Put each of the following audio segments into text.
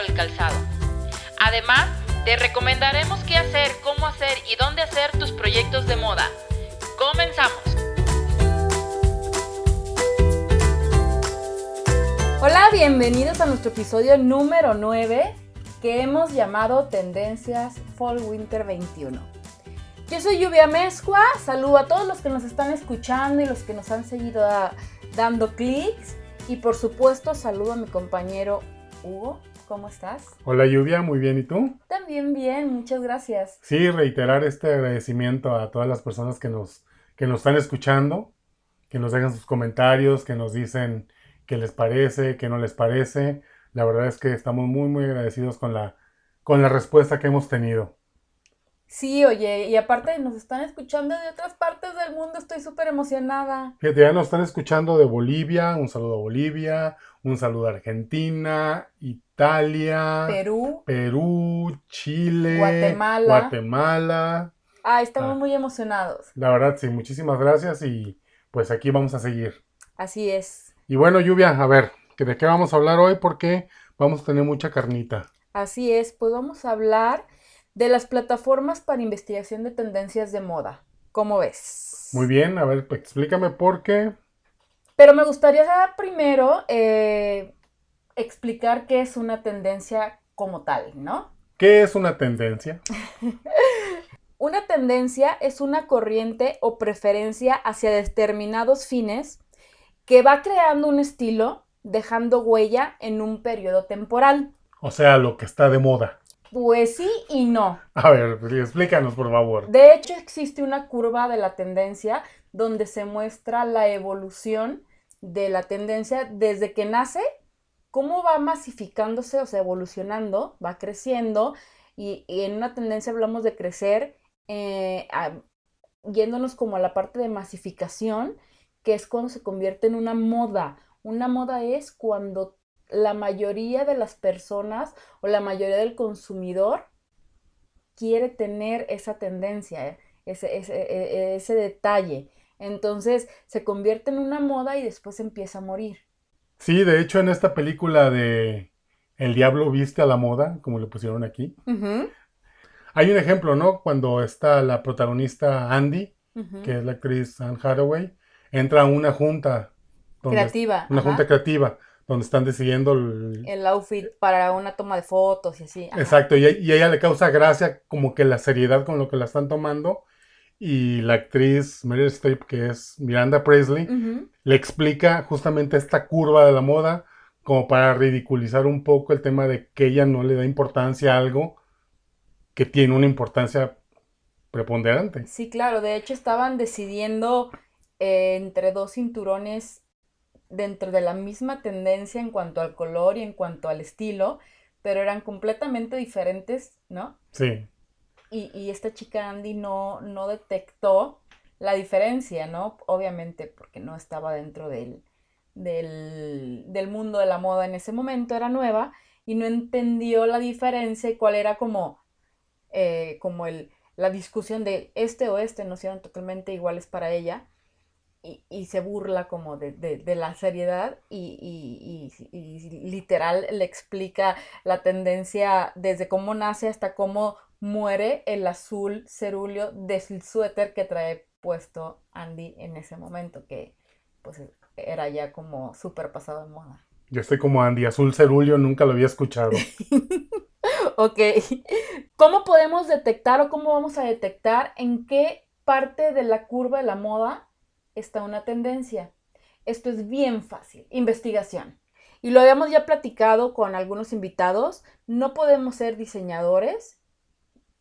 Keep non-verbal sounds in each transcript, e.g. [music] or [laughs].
el calzado. Además, te recomendaremos qué hacer, cómo hacer y dónde hacer tus proyectos de moda. Comenzamos. Hola, bienvenidos a nuestro episodio número 9 que hemos llamado Tendencias Fall Winter 21. Yo soy Lluvia Mezcua, saludo a todos los que nos están escuchando y los que nos han seguido dando clics y por supuesto saludo a mi compañero Hugo. ¿Cómo estás? Hola Lluvia, muy bien, ¿y tú? También bien, muchas gracias. Sí, reiterar este agradecimiento a todas las personas que nos, que nos están escuchando, que nos dejan sus comentarios, que nos dicen qué les parece, qué no les parece. La verdad es que estamos muy, muy agradecidos con la, con la respuesta que hemos tenido. Sí, oye, y aparte nos están escuchando de otras partes del mundo, estoy súper emocionada. Fíjate, ya nos están escuchando de Bolivia, un saludo a Bolivia, un saludo a Argentina, Italia, Perú, Perú, Chile, Guatemala. Guatemala. ah, estamos Ah. muy emocionados. La verdad, sí, muchísimas gracias y pues aquí vamos a seguir. Así es. Y bueno, Lluvia, a ver, ¿que ¿de qué vamos a hablar hoy? Porque vamos a tener mucha carnita. Así es, pues vamos a hablar de las plataformas para investigación de tendencias de moda. ¿Cómo ves? Muy bien, a ver, pues, explícame por qué. Pero me gustaría primero eh, explicar qué es una tendencia como tal, ¿no? ¿Qué es una tendencia? [laughs] Una tendencia es una corriente o preferencia hacia determinados fines que va creando un estilo, dejando huella en un periodo temporal. O sea, lo que está de moda. Pues sí y no. A ver, pues, explícanos, por favor. De hecho, existe una curva de la tendencia donde se muestra la evolución de la tendencia desde que nace, cómo va masificándose, o sea, evolucionando, va creciendo, y, y en una tendencia hablamos de crecer, eh, a- yéndonos como a la parte de masificación, que es cuando se convierte en una moda. Una moda es cuando la mayoría de las personas o la mayoría del consumidor quiere tener esa tendencia, eh, ese, ese, e- ese detalle. Entonces se convierte en una moda y después empieza a morir. Sí, de hecho, en esta película de El Diablo viste a la moda, como le pusieron aquí, hay un ejemplo, ¿no? Cuando está la protagonista Andy, que es la actriz Anne Hathaway, entra a una junta. donde- Creativa. Una ajá. junta creativa, donde están decidiendo el, El outfit para una toma de fotos y así. ajá. Exacto, y, a- y a ella le causa gracia como que la seriedad con lo que la están tomando. Y la actriz Meryl Streep, que es Miranda Presley, le explica justamente esta curva de la moda como para ridiculizar un poco el tema de que ella no le da importancia a algo que tiene una importancia preponderante. Sí, claro. De hecho, estaban decidiendo eh, entre dos cinturones dentro de la misma tendencia en cuanto al color y en cuanto al estilo, pero eran completamente diferentes, ¿no? Sí, Y, y esta chica Andy no, no detectó la diferencia, ¿no? Obviamente porque no estaba dentro del, del, del mundo de la moda en ese momento, era nueva, y no entendió la diferencia y cuál era como, eh, como el, la discusión de este o este no sean totalmente iguales para ella. Y, y se burla como de, de- de la seriedad y, y- y- y literal le explica la tendencia desde cómo nace hasta cómo muere el azul cerúleo del suéter que trae puesto Andy en ese momento, que pues era ya como súper pasado de moda. yo estoy como Andy, azul cerulio, nunca lo había escuchado. [laughs] Ok, ¿cómo podemos detectar o cómo vamos a detectar en qué parte de la curva de la moda está una tendencia? Esto es bien fácil, investigación. Y lo habíamos ya platicado con algunos invitados, no podemos ser diseñadores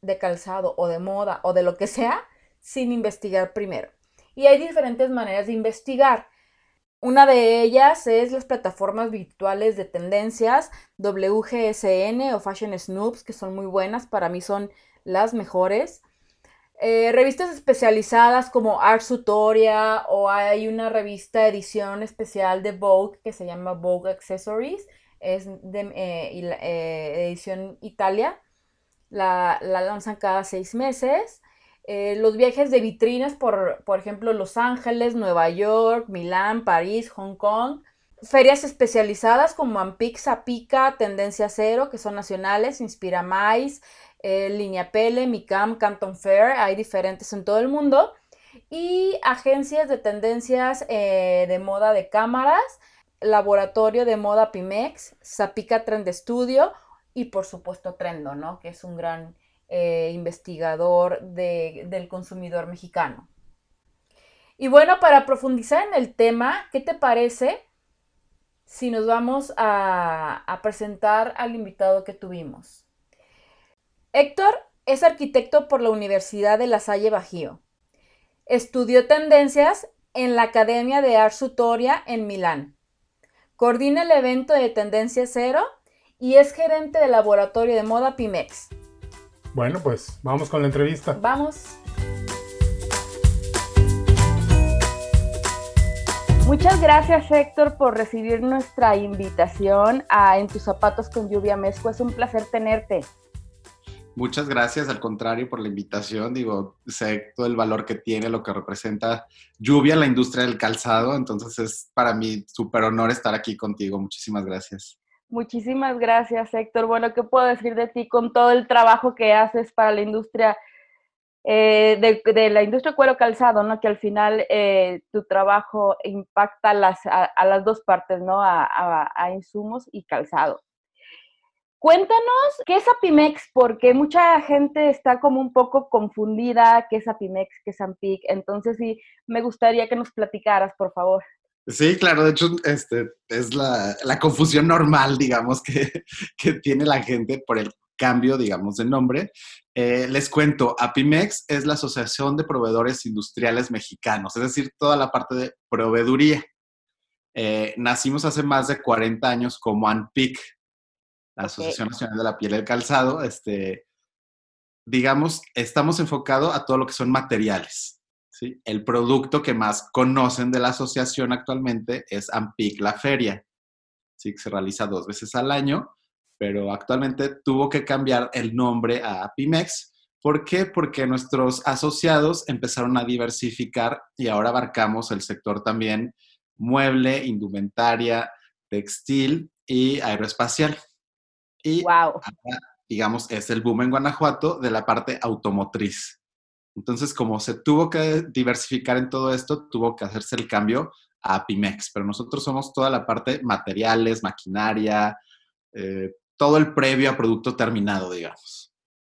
de calzado o de moda o de lo que sea sin investigar primero. Y hay diferentes maneras de investigar. Una de ellas es las plataformas virtuales de tendencias, WGSN o Fashion Snoops, que son muy buenas, para mí son las mejores. Eh, revistas especializadas como Art Tutoria o hay una revista edición especial de Vogue que se llama Vogue Accessories. es de eh, eh, edición Italia. La, lanzan cada seis meses. Los viajes de vitrinas por, por ejemplo, Los Ángeles, Nueva York, Milán, París, Hong Kong. Ferias especializadas como Ampic, Zapica, Tendencia Cero, que son nacionales, Inspira Mais, Línea Pele, Micam, Canton Fair, hay diferentes en todo el mundo. Y agencias de tendencias de moda de cámaras, Laboratorio de Moda Pimex, Zapica Trend Studio y por supuesto Trendo, ¿no? Que es un gran eh, investigador del consumidor mexicano. Y bueno, para profundizar en el tema, ¿qué te parece si nos vamos a, a presentar al invitado que tuvimos? Héctor es arquitecto por la Universidad de La Salle Bajío. Estudió tendencias en la Academia de Art Sutoria en Milán Coordina el evento de Tendencia Cero y es gerente del laboratorio de moda Pimex. Bueno, pues vamos con la entrevista. Vamos. Muchas gracias Héctor por recibir nuestra invitación a En tus zapatos con lluvia mezco. Es un placer tenerte. Muchas gracias, al contrario, por la invitación. Digo, sé todo el valor que tiene, lo que representa lluvia, la industria del calzado. Entonces es para mí súper honor estar aquí contigo. Muchísimas gracias. Muchísimas gracias, Héctor. Bueno, ¿qué puedo decir de ti con todo el trabajo que haces para la industria eh, de, la industria cuero calzado, ¿no? Que al final eh, tu trabajo impacta las, a, las dos partes, ¿no? a insumos y calzado. Cuéntanos qué es Apimex, porque mucha gente está como un poco confundida qué es Apimex, qué es Ampic. Entonces, sí, me gustaría que nos platicaras, por favor. Sí, claro, de hecho, este, es la, confusión normal, digamos, [laughs] que, tiene la gente por el cambio, digamos, de nombre. Eh, les cuento, Apimex es la Asociación de Proveedores Industriales Mexicanos, es decir, toda la parte de proveeduría. Eh, nacimos hace más de 40 años como ANPIC, la Asociación Nacional de la Piel y el Calzado, este, digamos, estamos enfocados a todo lo que son materiales. ¿sí? El producto que más conocen de la asociación actualmente es Ampic La Feria, ¿sí? que se realiza dos veces al año, pero actualmente tuvo que cambiar el nombre a Pimex. ¿Por qué? Porque nuestros asociados empezaron a diversificar y ahora abarcamos el sector también mueble, indumentaria, textil y aeroespacial. Y digamos, es el boom en Guanajuato de la parte automotriz. Entonces, como se tuvo que diversificar en todo esto, tuvo que hacerse el cambio a Pimex, pero nosotros somos toda la parte materiales, maquinaria, eh, todo el previo a producto terminado, digamos.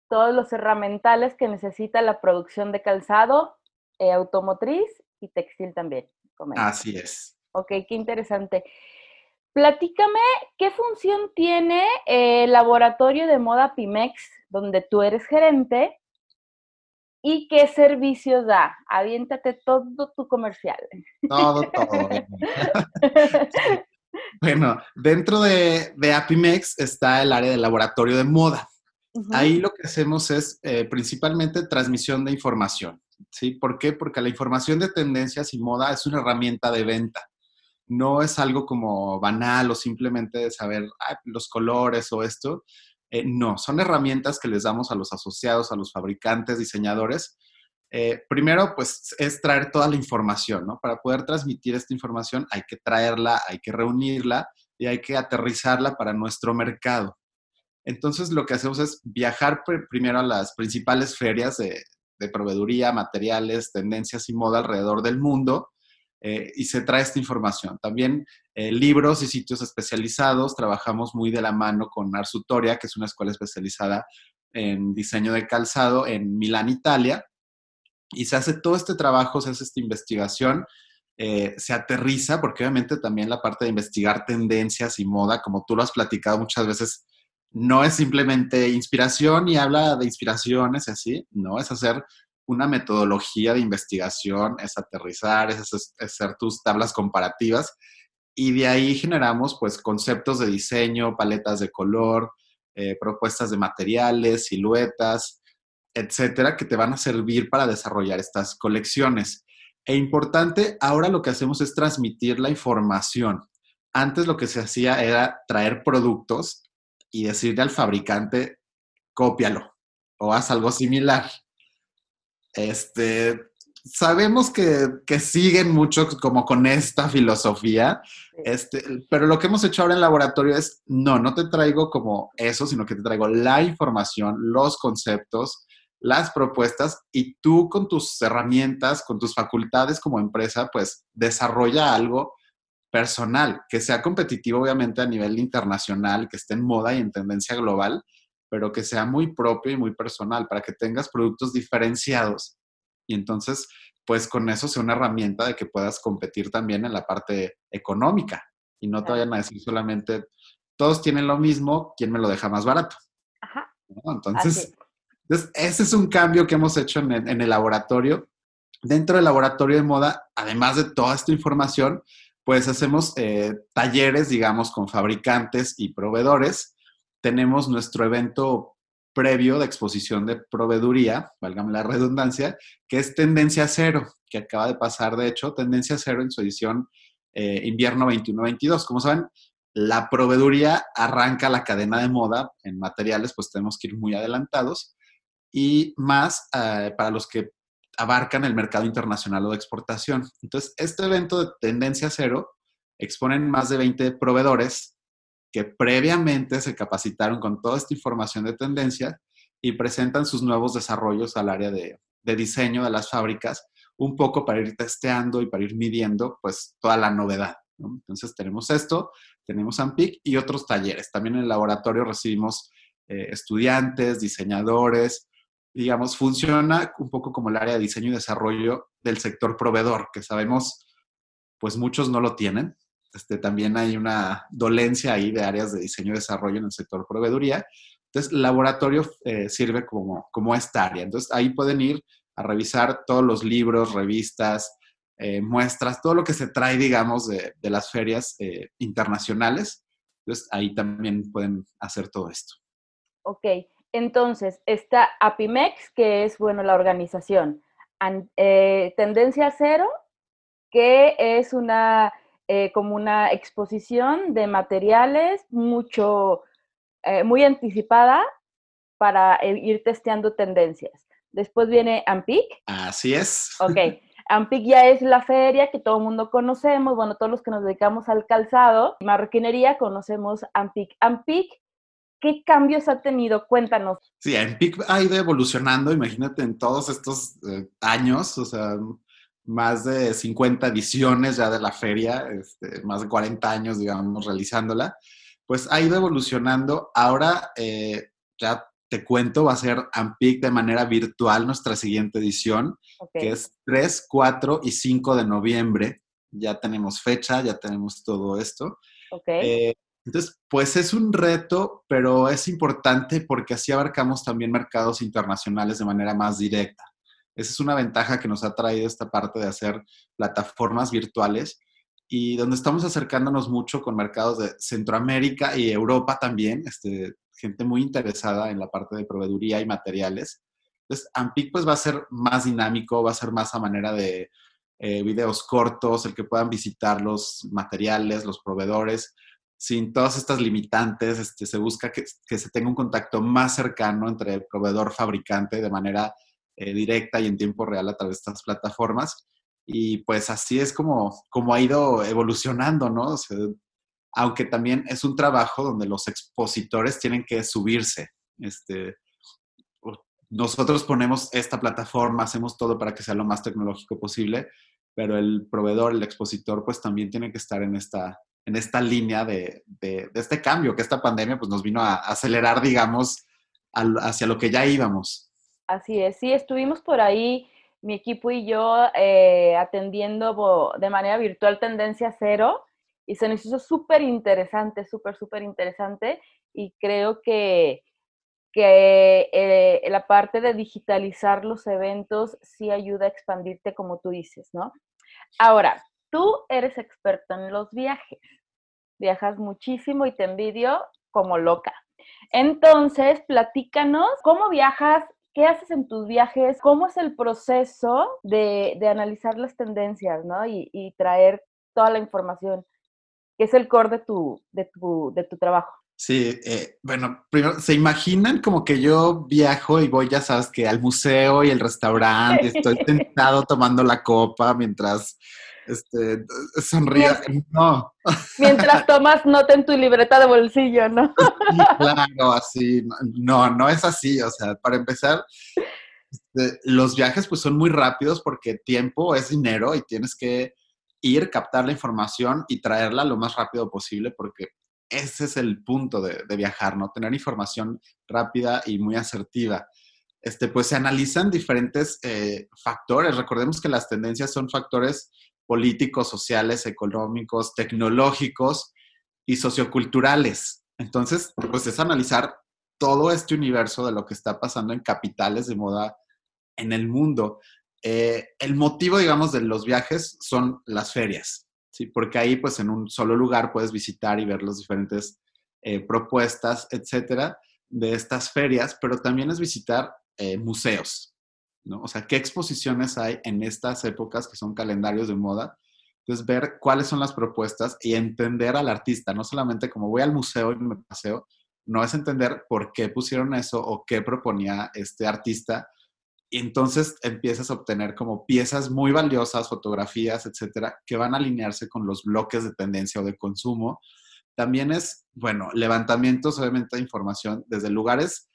Todos los herramientales que necesita la producción de calzado, eh, automotriz y textil también. Así es. Ok, qué interesante. Platícame, ¿qué función tiene el laboratorio de moda Pimex, donde tú eres gerente? ¿Y qué servicios da? Aviéntate todo tu comercial. Todo, todo. [laughs] bueno, dentro de, de, Apimex está el área del laboratorio de moda. Ahí lo que hacemos es eh, principalmente transmisión de información. ¿sí? ¿Por qué? Porque la información de tendencias y moda es una herramienta de venta no es algo como banal o simplemente saber los colores o esto. Eh, no, son herramientas que les damos a los asociados, a los fabricantes, diseñadores. Eh, primero, pues es traer toda la información, ¿no? Para poder transmitir esta información hay que traerla, hay que reunirla y hay que aterrizarla para nuestro mercado. Entonces, lo que hacemos es viajar primero a las principales ferias de proveeduría, materiales, tendencias y moda alrededor del mundo eh, y se trae esta información. También eh, libros y sitios especializados. Trabajamos muy de la mano con Arsutoria, que es una escuela especializada en diseño de calzado en Milán, Italia. Y se hace todo este trabajo, se hace esta investigación, eh, se aterriza, porque obviamente también la parte de investigar tendencias y moda, como tú lo has platicado muchas veces, no es simplemente inspiración y habla de inspiraciones y así, no, es hacer una metodología de investigación, es aterrizar, es hacer tus tablas comparativas y de ahí generamos pues conceptos de diseño, paletas de color, eh, propuestas de materiales, siluetas, etcétera, que te van a servir para desarrollar estas colecciones. E importante, ahora lo que hacemos es transmitir la información. antes lo que se hacía era traer productos y decirle al fabricante, cópialo o haz algo similar. Este, sabemos que, siguen mucho como con esta filosofía, este, pero lo que hemos hecho ahora en laboratorio es, no, no te traigo como eso, sino que te traigo la información, los conceptos, las propuestas y tú con tus herramientas, con tus facultades como empresa, pues desarrolla algo personal, que sea competitivo obviamente a nivel internacional, que esté en moda y en tendencia global, pero que sea muy propio y muy personal para que tengas productos diferenciados y entonces, pues con eso sea una herramienta de que puedas competir también en la parte económica y no te vayan a decir solamente, todos tienen lo mismo, ¿quién me lo deja más barato? Ajá. Entonces, ese es un cambio que hemos hecho en el, laboratorio. Dentro del laboratorio de moda, además de toda esta información, pues hacemos eh, talleres, digamos, con fabricantes y proveedores. Tenemos nuestro evento previo de exposición de proveeduría, válgame la redundancia, que es Tendencia Cero, que acaba de pasar, de hecho, Tendencia Cero en su edición eh, invierno 21-22. Como saben, la proveeduría arranca la cadena de moda en materiales, pues tenemos que ir muy adelantados y más eh, para los que abarcan el mercado internacional o de exportación. Entonces, este evento de Tendencia Cero exponen más de 20 proveedores que previamente se capacitaron con toda esta información de tendencia y presentan sus nuevos desarrollos al área de, diseño de las fábricas, un poco para ir testeando y para ir midiendo pues toda la novedad. Entonces tenemos esto, tenemos AMPIC y otros talleres. También en el laboratorio recibimos eh, estudiantes, diseñadores, digamos, funciona un poco como el área de diseño y desarrollo del sector proveedor, que sabemos pues muchos no lo tienen, este, también hay una dolencia ahí de áreas de diseño y desarrollo en el sector proveeduría. Entonces, laboratorio eh, sirve como, como esta área. Entonces, ahí pueden ir a revisar todos los libros, revistas, eh, muestras, todo lo que se trae, digamos, de, de las ferias eh, internacionales. Entonces, ahí también pueden hacer todo esto. Ok, entonces está APIMEX, que es, bueno, la organización. Tendencia Cero, que es una eh, como una exposición de materiales mucho, eh, muy anticipada para ir testeando tendencias. Después viene AMPIC. Así es. Ok. [laughs] AMPIC ya es la feria que todo el mundo conocemos, bueno, todos los que nos dedicamos al calzado, marroquinería, conocemos AMPIC. AMPIC, ¿qué cambios ha tenido? Cuéntanos. Sí, AMPIC ha ido evolucionando, imagínate, en todos estos eh, años, o sea, más de 50 ediciones ya de la feria, este, más de 40 años, digamos, realizándola, pues ha ido evolucionando. Ahora, eh, ya te cuento, va a ser AMPIC de manera virtual nuestra siguiente edición, que es 3, 4 y 5 de noviembre. Ya tenemos fecha, ya tenemos todo esto. Eh, entonces, pues es un reto, pero es importante porque así abarcamos también mercados internacionales de manera más directa. Esa es una ventaja que nos ha traído esta parte de hacer plataformas virtuales y donde estamos acercándonos mucho con mercados de Centroamérica y Europa también, este, gente muy interesada en la parte de proveeduría y materiales. Entonces, Ampic pues va a ser más dinámico, va a ser más a manera de eh, videos cortos, el que puedan visitar los materiales, los proveedores, sin todas estas limitantes, este, se busca que, que se tenga un contacto más cercano entre el proveedor-fabricante de manera eh, directa y en tiempo real a través de estas plataformas. Y pues así es como, como ha ido evolucionando, ¿no? aunque también es un trabajo donde los expositores tienen que subirse. Este, nosotros ponemos esta plataforma, hacemos todo para que sea lo más tecnológico posible, pero el proveedor, el expositor, pues también tiene que estar en esta, en esta línea de, de, este cambio, que esta pandemia pues nos vino a acelerar, digamos, hacia lo que ya íbamos. Así es, sí, estuvimos por ahí, mi equipo y yo, eh, atendiendo de manera virtual Tendencia Cero y se nos hizo súper interesante, súper, súper interesante y creo que, que eh, la parte de digitalizar los eventos sí ayuda a expandirte como tú dices, ¿no? Ahora, tú eres experto en los viajes, viajas muchísimo y te envidio como loca. Entonces, platícanos cómo viajas ¿Qué haces en tus viajes? ¿Cómo es el proceso de, analizar las tendencias ¿no? y, traer toda la información? que es el core de tu, de tu, de tu trabajo. Sí, eh, bueno, primero, ¿se imaginan como que yo viajo y voy, ya sabes, que al museo y el restaurante, estoy [laughs] sentado tomando la copa mientras este, sonríe? No. Mientras tomas nota en tu libreta de bolsillo, ¿no? claro, así. No, no es así. O sea, para empezar, este, los viajes pues son muy rápidos porque tiempo es dinero y tienes que ir, captar la información y traerla lo más rápido posible porque ese es el punto de, viajar, ¿no? Tener información rápida y muy asertiva. Este, pues se analizan diferentes eh, factores. Recordemos que las tendencias son factores políticos, sociales, económicos, tecnológicos y socioculturales. Entonces, pues es analizar todo este universo de lo que está pasando en capitales de moda en el mundo. Eh, el motivo, digamos, de los viajes son las ferias. ¿sí? Porque ahí, pues, en un solo lugar puedes visitar y ver las diferentes eh, propuestas, etcétera, de estas ferias, pero también es visitar eh, museos, ¿no? O sea, qué exposiciones hay en estas épocas que son calendarios de moda. Entonces, ver cuáles son las propuestas y entender al artista, no solamente como voy al museo y me paseo, no es entender por qué pusieron eso o qué proponía este artista, y entonces empiezas a obtener como piezas muy valiosas, fotografías, etcétera, que van a alinearse con los bloques de tendencia o de consumo. También es, bueno, levantamientos, obviamente, de información desde lugares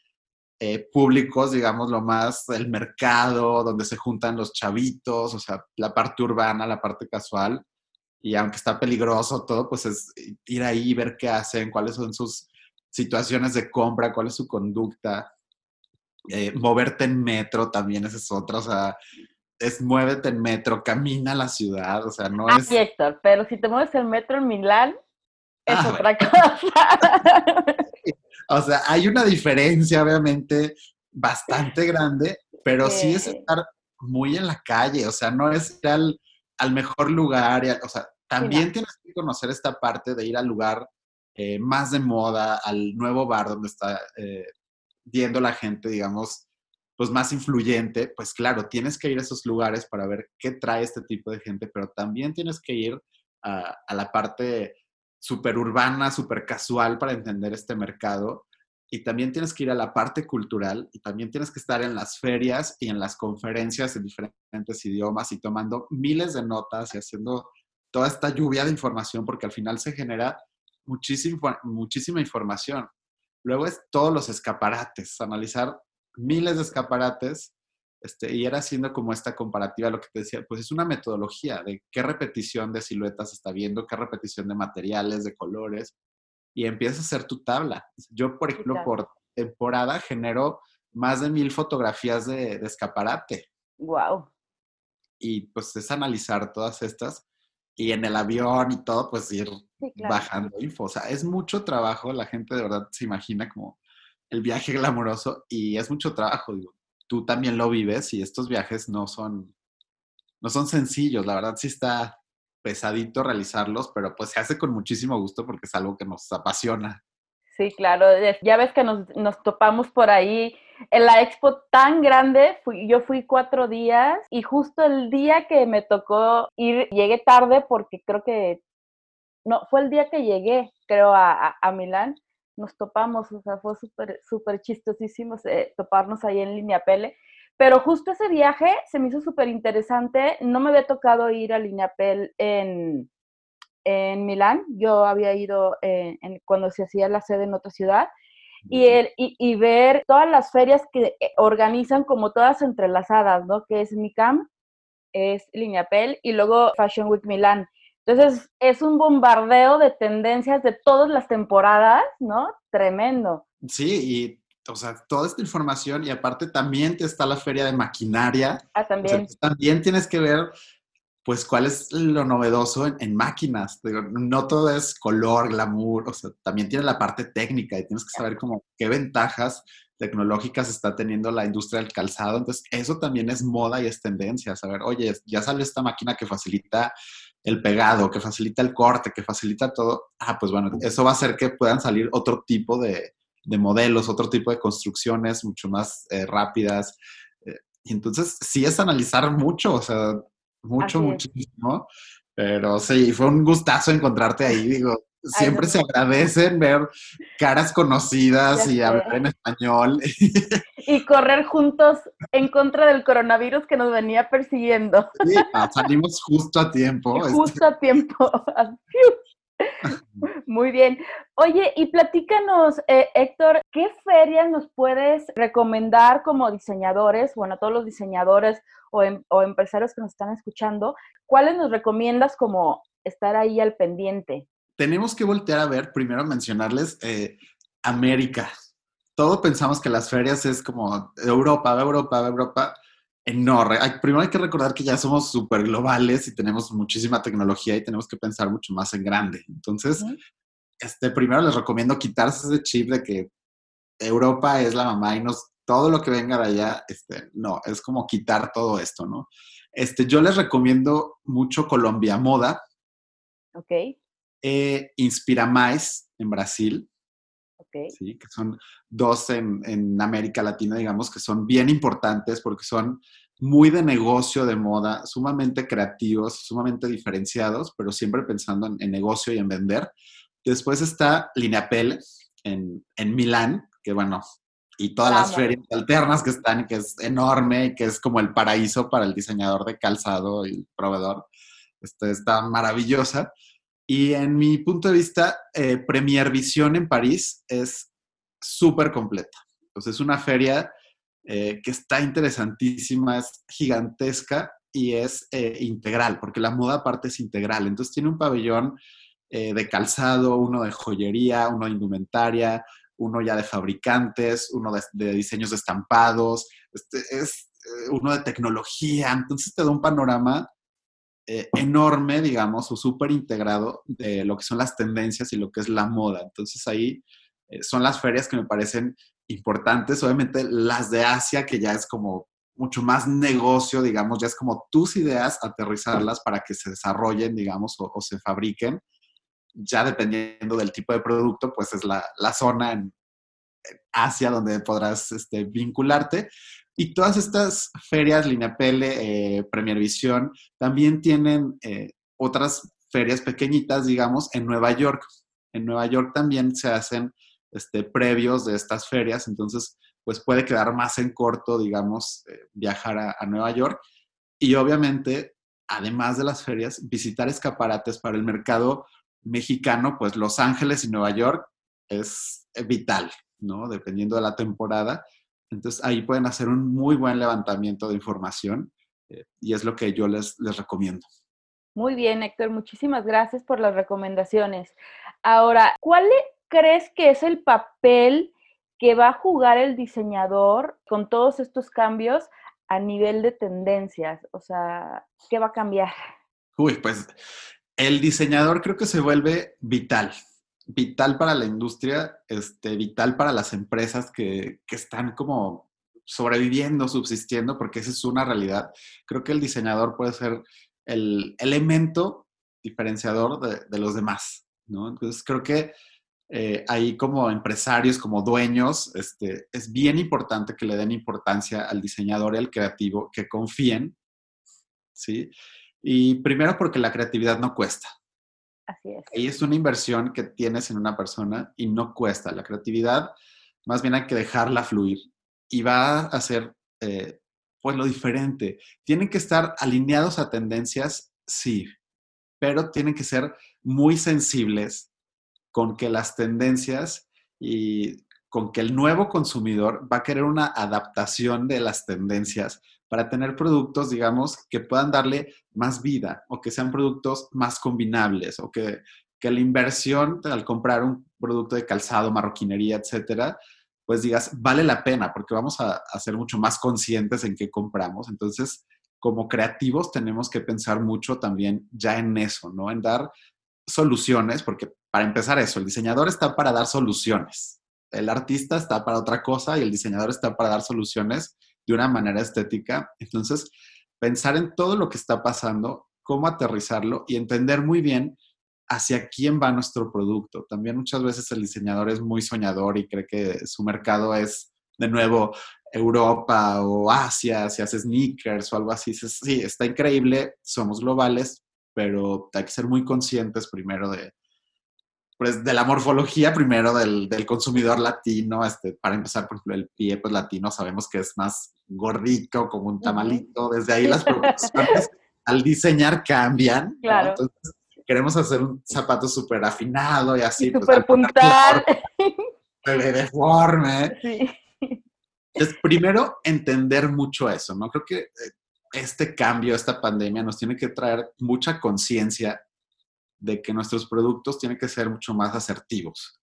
eh, públicos, digamos, lo más, el mercado, donde se juntan los chavitos, o sea, la parte urbana, la parte casual. Y aunque está peligroso todo, pues es ir ahí, ver qué hacen, cuáles son sus situaciones de compra, cuál es su conducta, eh, moverte en metro también, esa es otra, o sea, es muévete en metro, camina a la ciudad, o sea, no es... Héctor, pero si te mueves en metro en Milán, es ah, otra [laughs] cosa. O sea, hay una diferencia, obviamente, bastante [laughs] grande, pero sí, es estar muy en la calle, o sea, no es ir al, mejor lugar, o sea, también tienes que conocer esta parte de ir al lugar eh, más de moda, al nuevo bar donde está eh, viendo la gente, digamos, pues más influyente, pues claro, tienes que ir a esos lugares para ver qué trae este tipo de gente, pero también tienes que ir a, la parte súper urbana, súper casual para entender este mercado. Y también tienes que ir a la parte cultural y también tienes que estar en las ferias y en las conferencias en diferentes idiomas y tomando miles de notas y haciendo toda esta lluvia de información porque al final se genera muchísima, muchísima información. Luego es todos los escaparates, analizar miles de escaparates este, y era haciendo como esta comparativa, lo que te decía, pues es una metodología de qué repetición de siluetas está viendo, qué repetición de materiales, de colores, y empiezas a hacer tu tabla. Yo, por ejemplo, por temporada genero más de mil fotografías de, de escaparate. Wow. Y pues es analizar todas estas y en el avión y todo, pues ir bajando info. O sea, es mucho trabajo, la gente de verdad se imagina como el viaje [laughs] glamoroso y es mucho trabajo, digo. Tú también lo vives y estos viajes no son, no son sencillos, la verdad sí está pesadito realizarlos, pero pues se hace con muchísimo gusto porque es algo que nos apasiona. Sí, claro, ya ves que nos, nos topamos por ahí en la expo tan grande, fui, yo fui cuatro días y justo el día que me tocó ir, llegué tarde porque creo que, no, fue el día que llegué, creo, a, a, Milán, nos topamos, o sea, fue súper, súper chistosísimo eh, toparnos ahí en línea Pele. Pero justo ese viaje se me hizo súper interesante. No me había tocado ir a Lineapel en, en Milán. Yo había ido eh, en, cuando se hacía la sede en otra ciudad y, el, y, ver todas las ferias que eh, organizan como todas entrelazadas, ¿no? Que es MICAM, es Lineapel y luego Fashion Week Milán. Entonces, es un bombardeo de tendencias de todas las temporadas, ¿no? Tremendo. Sí, y, o sea, toda esta información y aparte también está la feria de maquinaria. Ah, también. también tienes que ver pues cuál es lo novedoso en, máquinas. no todo es color, glamour, o sea, también tiene la parte técnica y tienes que saber como qué ventajas tecnológicas está teniendo la industria del calzado. Entonces, eso también es moda y es tendencia, saber, oye, ya sale esta máquina que facilita el pegado, que facilita el corte, que facilita todo. Ah, pues bueno, eso va a hacer que puedan salir otro tipo de, modelos, otro tipo de construcciones mucho más eh, rápidas. Eh, y entonces, sí es analizar mucho, o sea, mucho, muchísimo. Pero sí, fue un gustazo encontrarte ahí, digo, siempre se agradecen ver caras conocidas y hablar en español. [laughs] Y correr juntos en contra del coronavirus que nos venía persiguiendo. Sí, ah, salimos justo a tiempo. [laughs] Justo a tiempo. [laughs] Muy bien. Oye, y platícanos, eh, Héctor, ¿qué ferias nos puedes recomendar como diseñadores, bueno, a todos los diseñadores o, em, o empresarios que nos están escuchando? ¿Cuáles nos recomiendas como estar ahí al pendiente? Tenemos que voltear a ver, primero mencionarles eh, América. Todos pensamos que las ferias es como Europa, Europa, Europa. No, primero hay que recordar que ya somos súper globales y tenemos muchísima tecnología y tenemos que pensar mucho más en grande. Entonces, este, primero les recomiendo quitarse ese chip de que Europa es la mamá y nos, todo lo que venga de allá, este, no, es como quitar todo esto, ¿no? Este, yo les recomiendo mucho Colombia Moda. Ok eh, Inspira Mais en Brasil, ¿sí? que son dos en, América Latina, digamos, que son bien importantes porque son muy de negocio de moda, sumamente creativos, sumamente diferenciados, pero siempre pensando en, negocio y en vender. Después está Lineapel en, en Milán, que bueno, y todas las ferias alternas que están, que es enorme, que es como el paraíso para el diseñador de calzado y el proveedor. Este, está maravillosa. Y en mi punto de vista, eh, Premier Vision en París es súper completa. Entonces es una feria eh, que está interesantísima, es gigantesca y es eh, integral, porque la moda aparte es integral. Entonces tiene un pabellón de calzado, uno de joyería, uno de indumentaria, uno ya de fabricantes, uno de, diseños estampados, este, es uno de tecnología. Entonces te da un panorama eh, enorme, digamos, o súper integrado de lo que son las tendencias y lo que es la moda. Entonces ahí eh, son las ferias que me parecen importantes. Obviamente las de Asia, que ya es como mucho más negocio, digamos, ya es como tus ideas, aterrizarlas para que se desarrollen, digamos, o, se fabriquen. Ya dependiendo del tipo de producto, pues es la, zona en, Asia donde podrás este, vincularte. Y todas estas ferias, Lineapele, eh, Premier Visión, también tienen eh, otras ferias pequeñitas, digamos, en Nueva York. En Nueva York también se hacen este, previos de estas ferias, entonces, pues puede quedar más en corto, digamos, eh, viajar a, a Nueva York. Y obviamente, además de las ferias, visitar escaparates para el mercado mexicano, pues Los Ángeles y Nueva York es vital, ¿no? Dependiendo de la temporada. Entonces ahí pueden hacer un muy buen levantamiento de información eh, y es lo que yo les, les recomiendo. Muy bien, Héctor, muchísimas gracias por las recomendaciones. Ahora, ¿cuál crees que es el papel que va a jugar el diseñador con todos estos cambios a nivel de tendencias? O sea, ¿qué va a cambiar? Uy, pues el diseñador creo que se vuelve vital vital para la industria, este, vital para las empresas que, están como sobreviviendo, subsistiendo, porque esa es una realidad. Creo que el diseñador puede ser el elemento diferenciador de, los demás, ¿no? Entonces creo que eh, ahí como empresarios, como dueños, este, es bien importante que le den importancia al diseñador y al creativo, que confíen, ¿sí? Y primero porque la creatividad no cuesta, Así es. Y es una inversión que tienes en una persona y no cuesta. La creatividad, más bien hay que dejarla fluir y va a hacer eh, pues lo diferente. Tienen que estar alineados a tendencias, sí, pero tienen que ser muy sensibles con que las tendencias y con que el nuevo consumidor va a querer una adaptación de las tendencias para tener productos, digamos, que puedan darle más vida o que sean productos más combinables o que, que la inversión al comprar un producto de calzado, marroquinería, etcétera, pues digas, vale la pena porque vamos a, a ser mucho más conscientes en qué compramos. Entonces, como creativos tenemos que pensar mucho también ya en eso, ¿no? En dar soluciones, porque para empezar eso, el diseñador está para dar soluciones, el artista está para otra cosa y el diseñador está para dar soluciones de una manera estética. Entonces, pensar en todo lo que está pasando, cómo aterrizarlo y entender muy bien hacia quién va nuestro producto. También muchas veces el diseñador es muy soñador y cree que su mercado es de nuevo Europa o Asia, si hace sneakers o algo así. Sí, está increíble, somos globales, pero hay que ser muy conscientes primero de, pues, de la morfología primero del, del, consumidor latino. Este, para empezar, por ejemplo, el pie pues, latino sabemos que es más gordito, como un tamalito. Desde ahí las preocupaciones [laughs] al diseñar cambian. Claro. Entonces, queremos hacer un zapato súper afinado y así. Súper pues, puntual. Deforme. Sí. Es primero entender mucho eso, ¿no? Creo que eh, este cambio, esta pandemia nos tiene que traer mucha conciencia de que nuestros productos tienen que ser mucho más asertivos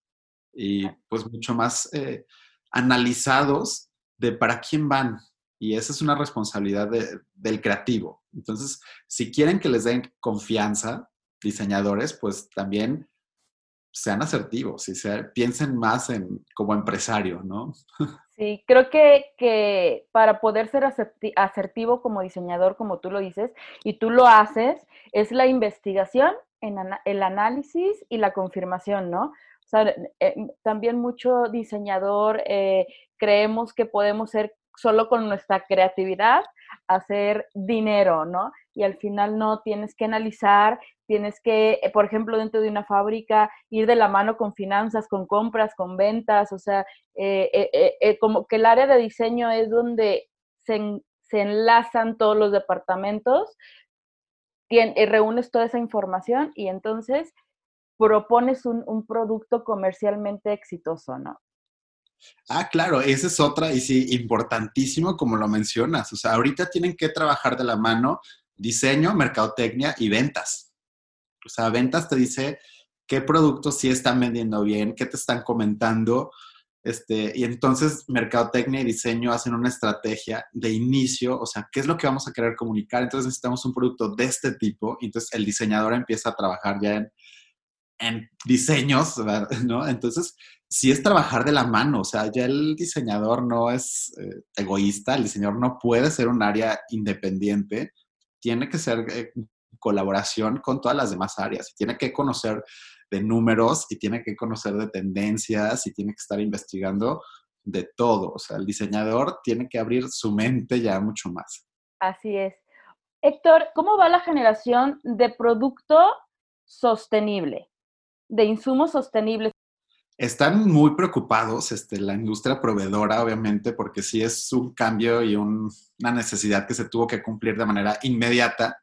y pues mucho más eh, analizados de para quién van. Y esa es una responsabilidad del creativo. Entonces, si quieren que les den confianza, diseñadores, pues también sean asertivos y se, piensen más en como empresario, ¿no? Sí, creo que, que para poder ser asertivo como diseñador, como tú lo dices, y tú lo haces, es la investigación, el análisis y la confirmación, ¿no? O sea, eh, también mucho diseñador eh, creemos que podemos ser solo con nuestra creatividad hacer dinero, ¿no? Y al final no, tienes que analizar, tienes que, eh, por ejemplo, dentro de una fábrica, ir de la mano con finanzas, con compras, con ventas, o sea, eh, eh, como que el área de diseño es donde se, se enlazan todos los departamentos, reúnes toda esa información y entonces propones un, un producto comercialmente exitoso, ¿no? Ah, claro, esa es otra y sí, importantísimo como lo mencionas. O sea, ahorita tienen que trabajar de la mano diseño, mercadotecnia y ventas. O sea, ventas te dice qué productos sí están vendiendo bien, qué te están comentando. Este, y entonces mercadotecnia y diseño hacen una estrategia de inicio, o sea, qué es lo que vamos a querer comunicar. Entonces necesitamos un producto de este tipo. Y entonces el diseñador empieza a trabajar ya en, en diseños, [laughs] ¿no? Entonces, sí es trabajar de la mano, o sea, ya el diseñador no es eh, egoísta, el diseñador no puede ser un área independiente, tiene que ser eh, colaboración con todas las demás áreas, tiene que conocer de números y tiene que conocer de tendencias y tiene que estar investigando de todo, o sea, el diseñador tiene que abrir su mente ya mucho más. Así es. Héctor, ¿cómo va la generación de producto sostenible, de insumos sostenibles? están muy preocupados, este, la industria proveedora, obviamente, porque sí es un cambio y una necesidad que se tuvo que cumplir de manera inmediata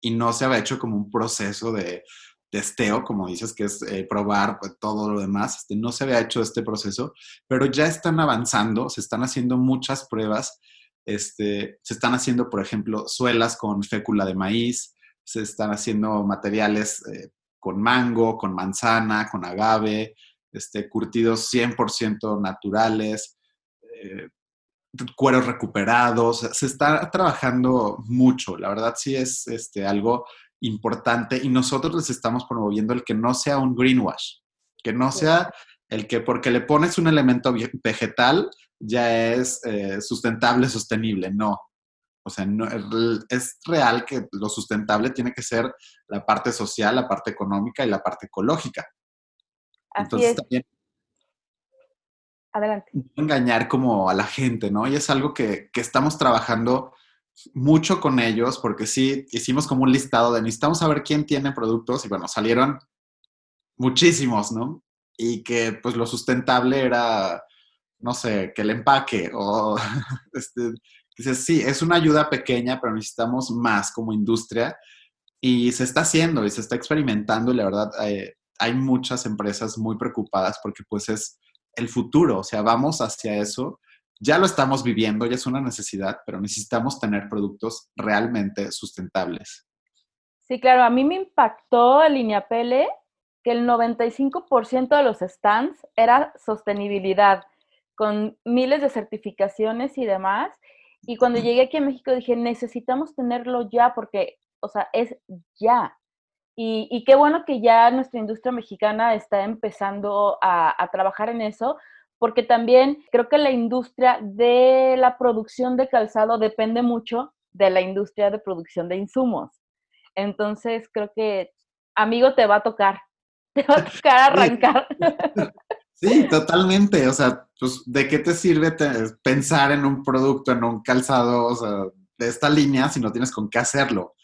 y no se había hecho como un proceso de testeo, como dices, que es eh, probar pues, todo lo demás. Este, no se había hecho este proceso, pero ya están avanzando, se están haciendo muchas pruebas. Este, se están haciendo, por ejemplo, suelas con fécula de maíz, se están haciendo materiales eh, con mango, con manzana, con agave, este, curtidos 100% naturales, eh, cueros recuperados. Se está trabajando mucho, la verdad sí es este, algo importante y nosotros les estamos promoviendo el que no sea un greenwash, que no sea el que porque le pones un elemento vegetal ya es eh, sustentable, sostenible, no. O sea, no, es real que lo sustentable tiene que ser la parte social, la parte económica y la parte ecológica. Entonces también Adelante. engañar como a la gente, ¿no? Y es algo que, que, estamos trabajando mucho con ellos porque sí, hicimos como un listado de necesitamos saber quién tiene productos y bueno, salieron muchísimos, ¿no? Y que pues lo sustentable era, no sé, que el empaque o, [laughs] este, dices, sí, es una ayuda pequeña, pero necesitamos más como industria y se está haciendo y se está experimentando y la verdad... Eh, hay muchas empresas muy preocupadas porque pues es el futuro, o sea, vamos hacia eso. Ya lo estamos viviendo, ya es una necesidad, pero necesitamos tener productos realmente sustentables. Sí, claro, a mí me impactó en Línea Pele que el 95% de los stands era sostenibilidad, con miles de certificaciones y demás. Y cuando llegué aquí a México dije, necesitamos tenerlo ya porque, o sea, es ya. Y, qué bueno que ya nuestra industria mexicana está empezando a, trabajar en eso, porque también creo que la industria de la producción de calzado depende mucho de la industria de producción de insumos. Entonces, creo que, amigo, te va a tocar, [laughs] te va a tocar [laughs] arrancar. [laughs] Sí, totalmente. O sea, pues, ¿de qué te sirve pensar en un producto, en un calzado, o sea, de esta línea si no tienes con qué hacerlo?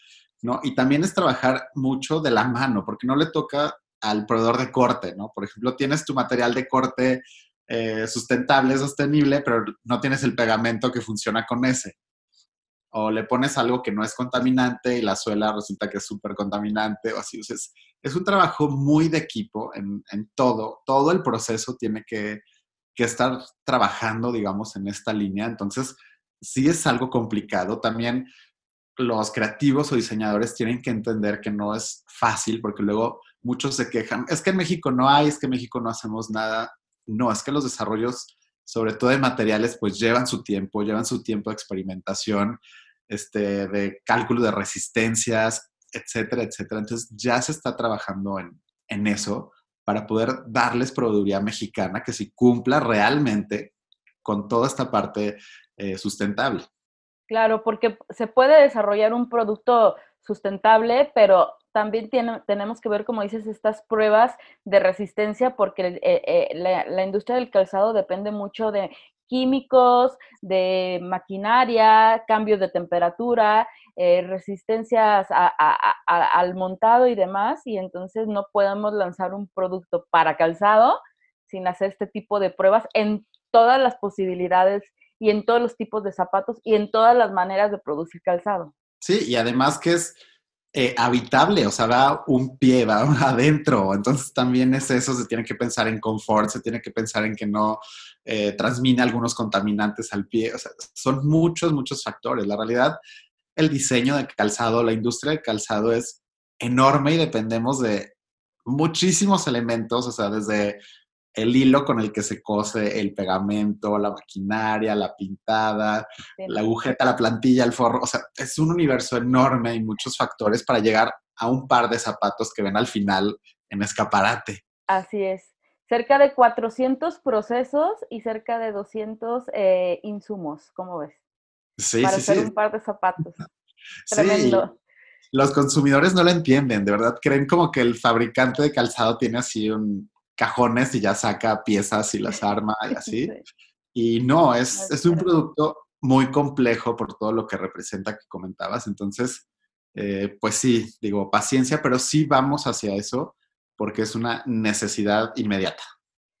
¿No? Y también es trabajar mucho de la mano, porque no le toca al proveedor de corte, ¿no? Por ejemplo, tienes tu material de corte eh, sustentable, sostenible, pero no tienes el pegamento que funciona con ese. O le pones algo que no es contaminante y la suela resulta que es súper contaminante o así. es, es, un trabajo muy de equipo en, en todo. Todo el proceso tiene que, que estar trabajando, digamos, en esta línea. Entonces, sí es algo complicado. También los creativos o diseñadores tienen que entender que no es fácil porque luego muchos se quejan, es que en México no hay, es que en México no hacemos nada. No, es que los desarrollos, sobre todo de materiales, pues llevan su tiempo, llevan su tiempo de experimentación, este, de cálculo de resistencias, etcétera, etcétera. Entonces ya se está trabajando en, en eso para poder darles proveeduría mexicana que sí cumpla realmente con toda esta parte eh, sustentable. Claro, porque se puede desarrollar un producto sustentable, pero también tiene, tenemos que ver, como dices, estas pruebas de resistencia, porque eh, eh, la, industria del calzado depende mucho de químicos, de maquinaria, cambios de temperatura, eh, resistencias al montado y demás, y entonces no podemos lanzar un producto para calzado sin hacer este tipo de pruebas en todas las posibilidades y en todos los tipos de zapatos y en todas las maneras de producir calzado. Sí, y además que es eh, habitable, o sea, va un pie, va [laughs] adentro, entonces también es eso, se tiene que pensar en confort, se tiene que pensar en que no eh, transmine algunos contaminantes al pie, o sea, son muchos, muchos factores. La realidad, el diseño de calzado, la industria de calzado es enorme y dependemos de muchísimos elementos, o sea, desde el hilo con el que se cose el pegamento, la maquinaria, la pintada, la agujeta, la plantilla, el forro. O sea, es un universo enorme y muchos factores para llegar a un par de zapatos que ven al final en escaparate. Así es. Cerca de 400 procesos y cerca de 200 eh, insumos, ¿cómo ves? Sí, para sí, hacer un par de zapatos. Tremendo. Los consumidores no lo entienden, de verdad creen como que el fabricante de calzado tiene así un, cajones y ya saca piezas y las [laughs] arma y así. Y no, es, es un producto muy complejo por todo lo que representa que comentabas. Entonces, eh, pues sí, digo, paciencia, pero sí vamos hacia eso porque es una necesidad inmediata.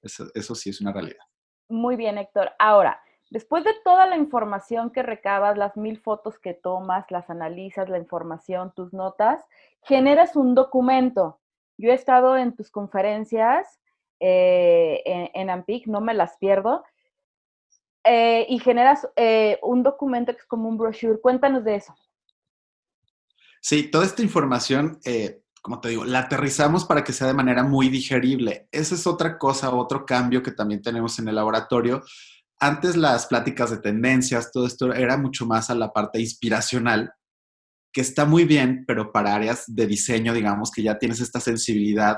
Eso, eso sí es una realidad. Muy bien, Héctor. Ahora, después de toda la información que recabas, las mil fotos que tomas, las analizas, la información, tus notas, generas un documento. Yo he estado en tus conferencias eh, en, en, AMPIC, no me las pierdo. Eh, y generas eh, un documento que es como un brochure. Cuéntanos de eso. Sí, toda esta información, como te digo, la aterrizamos para que sea de manera muy digerible. Esa es otra cosa, otro cambio que también tenemos en el laboratorio. Antes las pláticas de tendencias, todo esto era mucho más a la parte inspiracional, que está muy bien, pero para áreas de diseño, digamos, que ya tienes esta sensibilidad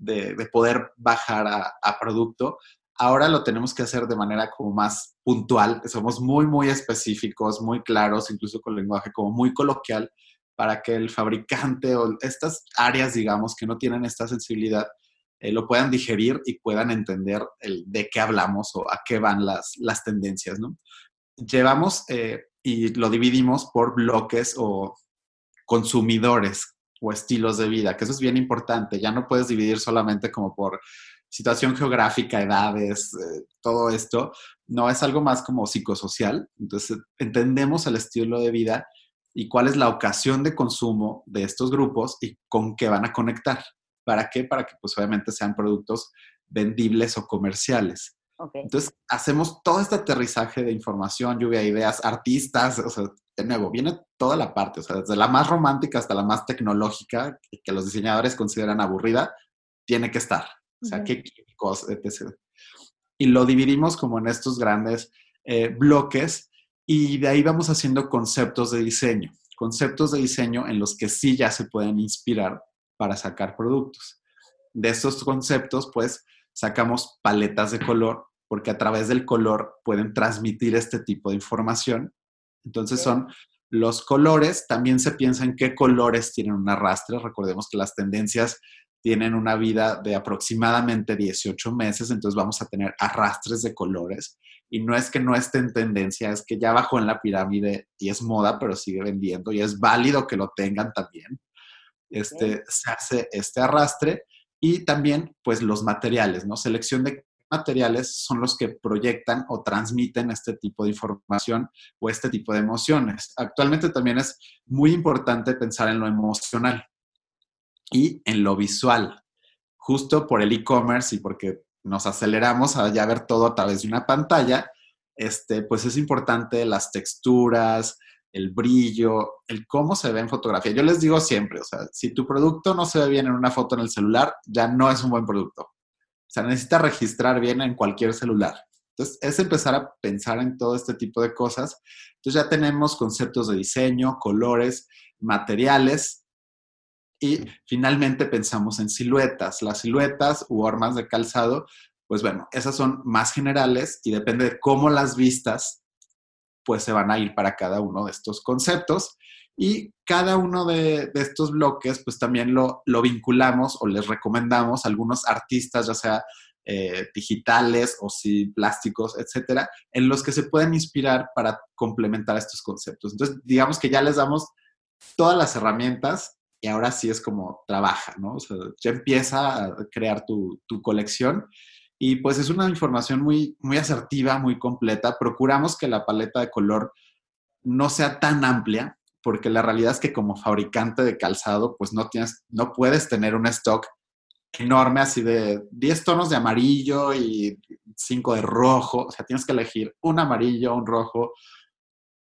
de, poder bajar a, producto. Ahora lo tenemos que hacer de manera como más puntual, somos muy, muy específicos, muy claros, incluso con lenguaje como muy coloquial, para que el fabricante o estas áreas, digamos, que no tienen esta sensibilidad, eh, lo puedan digerir y puedan entender el, de qué hablamos o a qué van las, las tendencias, ¿no? Llevamos eh, y lo dividimos por bloques o consumidores o estilos de vida, que eso es bien importante. Ya no puedes dividir solamente como por situación geográfica, edades, eh, todo esto. No, es algo más como psicosocial. Entonces, entendemos el estilo de vida y cuál es la ocasión de consumo de estos grupos y con qué van a conectar. ¿Para qué? Para que pues obviamente sean productos vendibles o comerciales. Entonces, hacemos todo este aterrizaje de información, lluvia de ideas, artistas, o sea, de nuevo, viene toda la parte, o sea, desde la más romántica hasta la más tecnológica, que los diseñadores consideran aburrida, tiene que estar. O sea, qué químicos, etc. Y lo dividimos como en estos grandes eh, bloques y de ahí vamos haciendo conceptos de diseño, conceptos de diseño en los que sí ya se pueden inspirar para sacar productos. De estos conceptos, pues, sacamos paletas de color, porque a través del color pueden transmitir este tipo de información entonces son los colores, también se piensa en qué colores tienen un arrastre. Recordemos que las tendencias tienen una vida de aproximadamente 18 meses, entonces vamos a tener arrastres de colores. Y no es que no esté en tendencia, es que ya bajó en la pirámide y es moda, pero sigue vendiendo y es válido que lo tengan también. Este, Se hace este arrastre y también pues los materiales, ¿no? Selección de materiales son los que proyectan o transmiten este tipo de información o este tipo de emociones. Actualmente también es muy importante pensar en lo emocional y en lo visual, justo por el e-commerce y porque nos aceleramos a ya ver todo a través de una pantalla, este, pues es importante las texturas, el brillo, el cómo se ve en fotografía. Yo les digo siempre, o sea, si tu producto no se ve bien en una foto en el celular, ya no es un buen producto. O sea, necesita registrar bien en cualquier celular. Entonces, es empezar a pensar en todo este tipo de cosas. Entonces, ya tenemos conceptos de diseño, colores, materiales y finalmente pensamos en siluetas. Las siluetas u hormas de calzado, pues bueno, esas son más generales y depende de cómo las vistas, pues se van a ir para cada uno de estos conceptos. Y cada uno de, estos bloques, pues también lo, vinculamos o les recomendamos a algunos artistas, ya sea eh, digitales o si plásticos, etcétera, en los que se pueden inspirar para complementar estos conceptos. Entonces, digamos que ya les damos todas las herramientas y ahora sí es como trabaja, ¿no? O sea, ya empieza a crear tu, tu colección y pues es una información muy, muy asertiva, muy completa. Procuramos que la paleta de color no sea tan amplia, porque la realidad es que como fabricante de calzado, pues no tienes, no puedes tener un stock enorme así de 10 tonos de amarillo y 5 de rojo, o sea, tienes que elegir un amarillo, un rojo,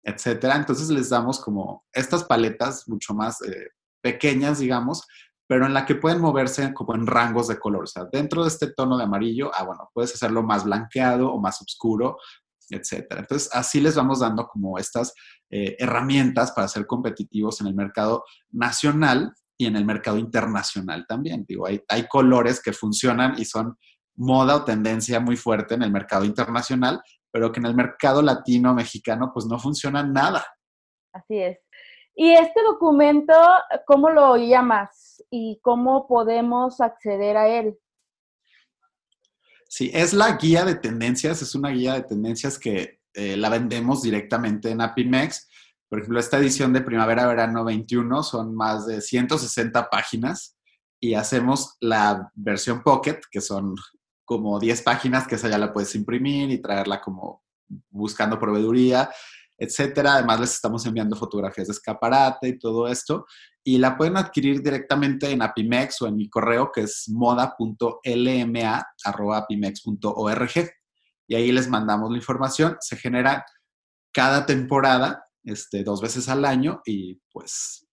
etcétera. Entonces les damos como estas paletas mucho más eh, pequeñas, digamos, pero en la que pueden moverse como en rangos de color. O sea, dentro de este tono de amarillo, ah, bueno, puedes hacerlo más blanqueado o más oscuro, etcétera. Entonces, así les vamos dando como estas eh, herramientas para ser competitivos en el mercado nacional y en el mercado internacional también. Digo, hay, hay colores que funcionan y son moda o tendencia muy fuerte en el mercado internacional, pero que en el mercado latino, mexicano, pues no funciona nada. Así es. ¿Y este documento, cómo lo llamas y cómo podemos acceder a él? Sí, es la guía de tendencias, es una guía de tendencias que eh, la vendemos directamente en Apimex. Por ejemplo, esta edición de primavera-verano 21 son más de 160 páginas y hacemos la versión Pocket, que son como 10 páginas, que esa ya la puedes imprimir y traerla como buscando proveeduría, etcétera. Además, les estamos enviando fotografías de escaparate y todo esto. Y la pueden adquirir directamente en Apimex o en mi correo, que es moda.lma.apimex.org y ahí les mandamos la información. Se genera cada temporada, este, dos veces al año y pues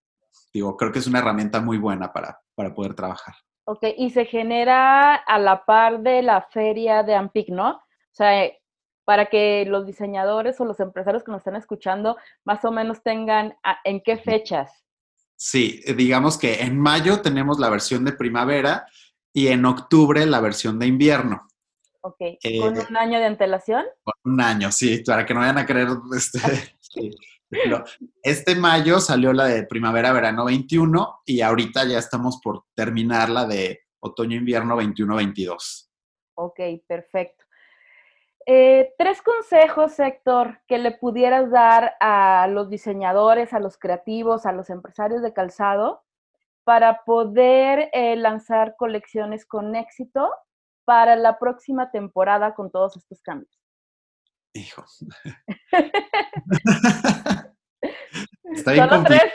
digo, creo que es una herramienta muy buena para, para poder trabajar. Ok, y se genera a la par de la feria de Ampic, ¿no? O sea, para que los diseñadores o los empresarios que nos están escuchando más o menos tengan en qué fechas. Sí, digamos que en mayo tenemos la versión de primavera y en octubre la versión de invierno. Ok, eh, ¿con un año de antelación? Con un año, sí, para que no vayan a creer. [laughs] Este, este mayo salió la de primavera-verano 21 y ahorita ya estamos por terminar la de otoño-invierno 21-22. Ok, perfecto. Eh, tres consejos, Héctor, que le pudieras dar a los diseñadores, a los creativos, a los empresarios de calzado para poder eh, lanzar colecciones con éxito para la próxima temporada con todos estos cambios? Hijo. [laughs] Está bien complicado.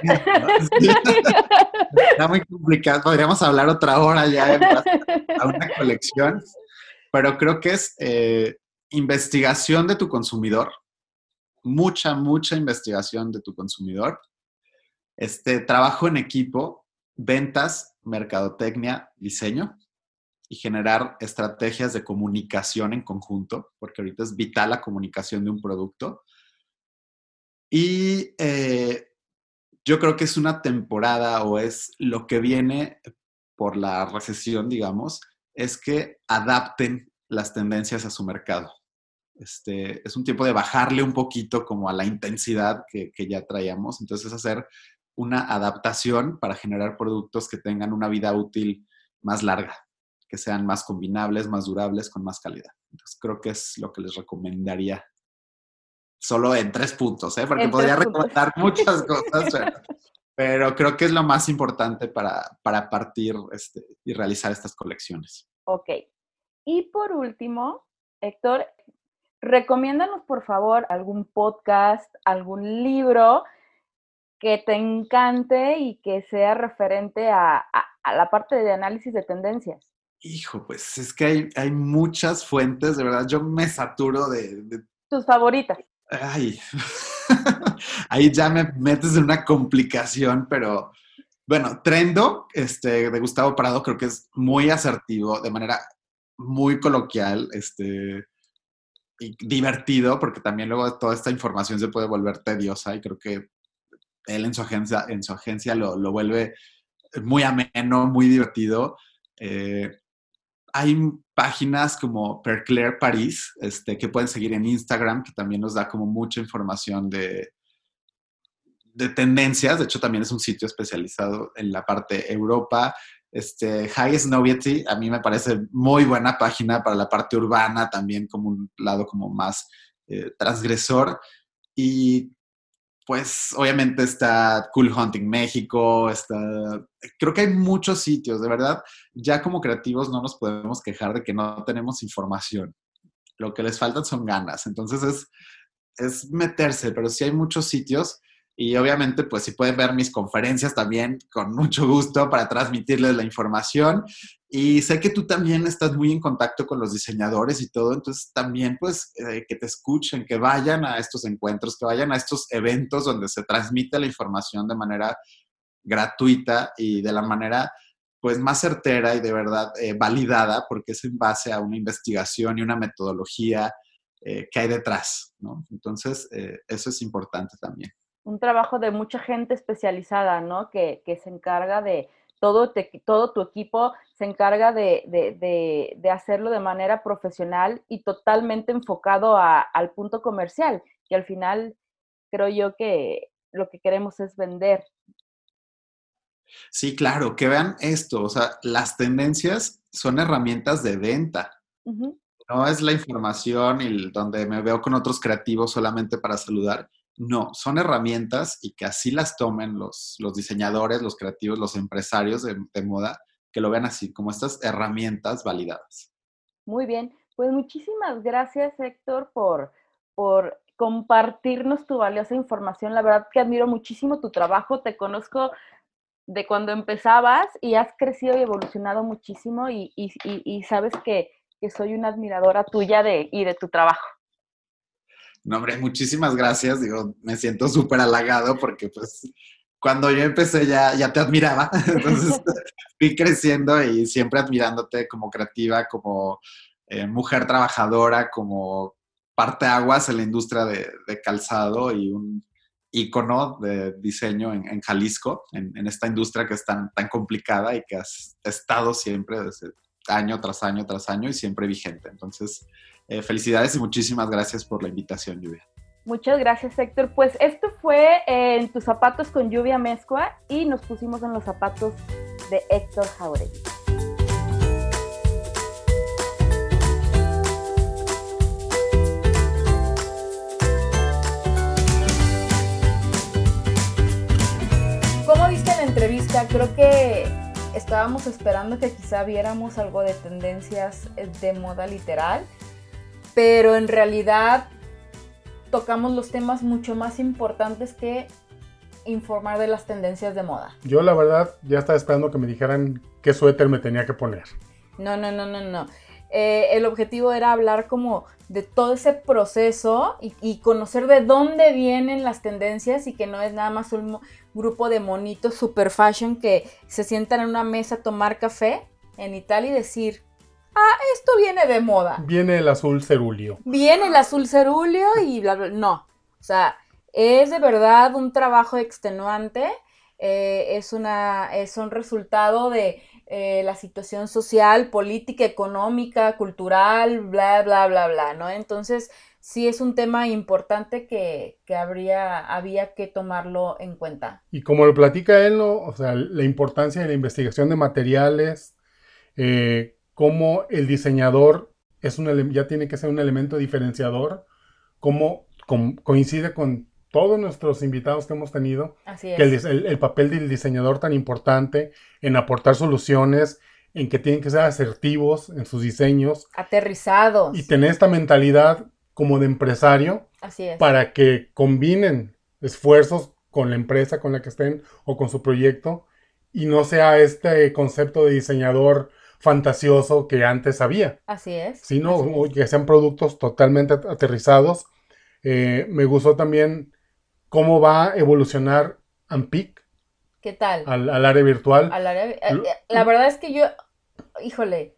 [laughs] Está muy complicado. Podríamos hablar otra hora ya a una colección, pero creo que es eh, investigación de tu consumidor, mucha, mucha investigación de tu consumidor, este trabajo en equipo, ventas, mercadotecnia, diseño y generar estrategias de comunicación en conjunto, porque ahorita es vital la comunicación de un producto. Y eh, yo creo que es una temporada o es lo que viene por la recesión, digamos, es que adapten las tendencias a su mercado. Este, es un tiempo de bajarle un poquito como a la intensidad que, que ya traíamos, entonces hacer una adaptación para generar productos que tengan una vida útil más larga, que sean más combinables, más durables, con más calidad. Entonces creo que es lo que les recomendaría. Solo en tres puntos, ¿eh? porque podría recomendar [laughs] muchas cosas, pero, creo que es lo más importante para, para partir este, y realizar estas colecciones. Ok. Y por último, Héctor, recomiéndanos por favor algún podcast, algún libro que te encante y que sea referente a, la parte de análisis de tendencias. Hijo, pues es que hay, hay muchas fuentes, de verdad, yo me saturo de... Tus favoritas. Ay, [laughs] ahí ya me metes en una complicación, pero bueno, Trendo, este, de Gustavo Prado, creo que es muy asertivo, de manera muy coloquial, este, y divertido, porque también luego toda esta información se puede volver tediosa y creo que él en su agencia, en su agencia lo, lo vuelve muy ameno, muy divertido. Eh, hay páginas como Perclair Paris, este, que pueden seguir en Instagram, que también nos da como mucha información de, de tendencias. De hecho, también es un sitio especializado en la parte Europa. Este, High Snowiety, a mí me parece muy buena página para la parte urbana, también como un lado como más eh, transgresor. Y pues obviamente está Cool Hunting México, está, creo que hay muchos sitios, de verdad, ya como creativos no nos podemos quejar de que no tenemos información. Lo que les faltan son ganas, entonces es, es meterse, pero sí hay muchos sitios y obviamente, pues si pueden ver mis conferencias también, con mucho gusto para transmitirles la información. Y sé que tú también estás muy en contacto con los diseñadores y todo, entonces también pues eh, que te escuchen, que vayan a estos encuentros, que vayan a estos eventos donde se transmite la información de manera gratuita y de la manera pues más certera y de verdad eh, validada, porque es en base a una investigación y una metodología eh, que hay detrás, ¿no? Entonces, eso es importante también un trabajo de mucha gente especializada, ¿no? Que, se encarga de, todo, todo tu equipo se encarga de, hacerlo de manera profesional y totalmente enfocado al punto comercial. Y al final creo yo que lo que queremos es vender. Sí, claro, que vean esto, o sea, las tendencias son herramientas de venta. No es la información y donde me veo con otros creativos solamente para saludar, no, son herramientas y que así las tomen los, los diseñadores, los creativos, los empresarios de, moda, que lo vean así, como estas herramientas validadas. Muy bien, pues muchísimas gracias Héctor por, por compartirnos tu valiosa información. La verdad que admiro muchísimo tu trabajo, te conozco de cuando empezabas y has crecido y evolucionado muchísimo y, sabes que, que, soy una admiradora tuya de, y de tu trabajo. No, hombre, muchísimas gracias. Digo, me siento súper halagado porque pues cuando yo empecé ya, ya te admiraba. [laughs] Entonces [laughs] fui creciendo y siempre admirándote como creativa, como eh, mujer trabajadora, como parte aguas en la industria de, calzado y un ícono de diseño en, Jalisco, en, en, esta industria que es tan, tan complicada y que has estado siempre desde año tras año tras año y siempre vigente. Entonces, eh, felicidades y muchísimas gracias por la invitación, Lluvia. Muchas gracias, Héctor. Pues esto fue En tus zapatos con Lluvia Mezcua y nos pusimos en los zapatos de Héctor Jauregui. ¿Cómo viste la entrevista? Creo que estábamos esperando que quizá viéramos algo de tendencias de moda literal pero en realidad tocamos los temas mucho más importantes que informar de las tendencias de moda. Yo la verdad ya estaba esperando que me dijeran qué suéter me tenía que poner. No, no, no, no, no. Eh, el objetivo era hablar como de todo ese proceso y, y, conocer de dónde vienen las tendencias y que no es nada más un grupo de monitos super fashion que se sientan en una mesa a tomar café en Italia y decir, ah, esto viene de moda. Viene el azul cerúleo. Viene el azul cerúleo y bla, bla. No, o sea, es de verdad un trabajo extenuante. Eh, es, una, es un resultado de eh, la situación social, política, económica, cultural, bla, bla, bla, bla, ¿no? Entonces, sí es un tema importante que, que, habría, había que tomarlo en cuenta. Y como lo platica él, ¿no? o sea, la importancia de la investigación de materiales, eh, cómo el diseñador es un, ya tiene que ser un elemento diferenciador, cómo coincide con todos nuestros invitados que hemos tenido, Así es. que el, el, papel del diseñador tan importante en aportar soluciones, en que tienen que ser asertivos en sus diseños. Aterrizados. Y tener esta mentalidad como de empresario Así es. para que combinen esfuerzos con la empresa con la que estén o con su proyecto y no sea este concepto de diseñador fantasioso que antes había. Así es. Sino así es. que sean productos totalmente aterrizados. Eh, me gustó también cómo va a evolucionar Ampic ¿Qué tal? al, al área virtual. Al área- eh, eh, La verdad es que yo, híjole,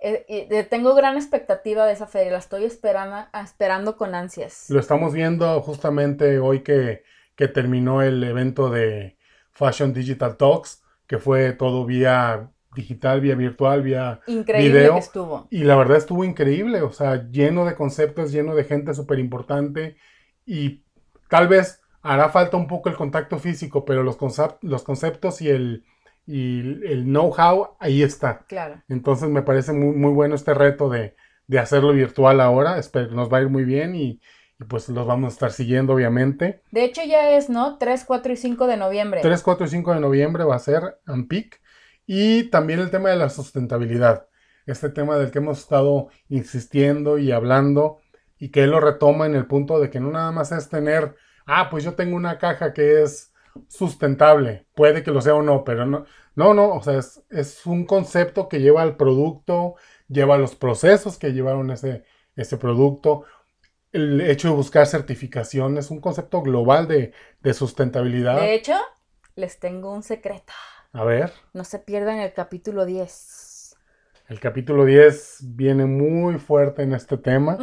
eh, eh, tengo gran expectativa de esa feria. La estoy esperando, esperando con ansias. Lo estamos viendo justamente hoy que, que terminó el evento de Fashion Digital Talks, que fue todo vía digital, vía virtual, vía Increíble video. que estuvo. Y la verdad estuvo increíble, o sea, lleno de conceptos, lleno de gente súper importante y tal vez hará falta un poco el contacto físico, pero los, concep- los conceptos y el, y el know-how ahí está. Claro. Entonces me parece muy, muy bueno este reto de, de hacerlo virtual ahora, espero nos va a ir muy bien y, y pues los vamos a estar siguiendo obviamente. De hecho ya es, ¿no? 3, 4 y 5 de noviembre. 3, 4 y 5 de noviembre va a ser AMPIC. Y también el tema de la sustentabilidad. Este tema del que hemos estado insistiendo y hablando y que él lo retoma en el punto de que no nada más es tener, ah, pues yo tengo una caja que es sustentable. Puede que lo sea o no, pero no, no, no, o sea, es, es un concepto que lleva al producto, lleva los procesos que llevaron ese, ese producto. El hecho de buscar certificación es un concepto global de, de sustentabilidad. De hecho, les tengo un secreto. A ver, No se pierdan el capítulo 10. el capítulo 10 viene muy fuerte en este tema.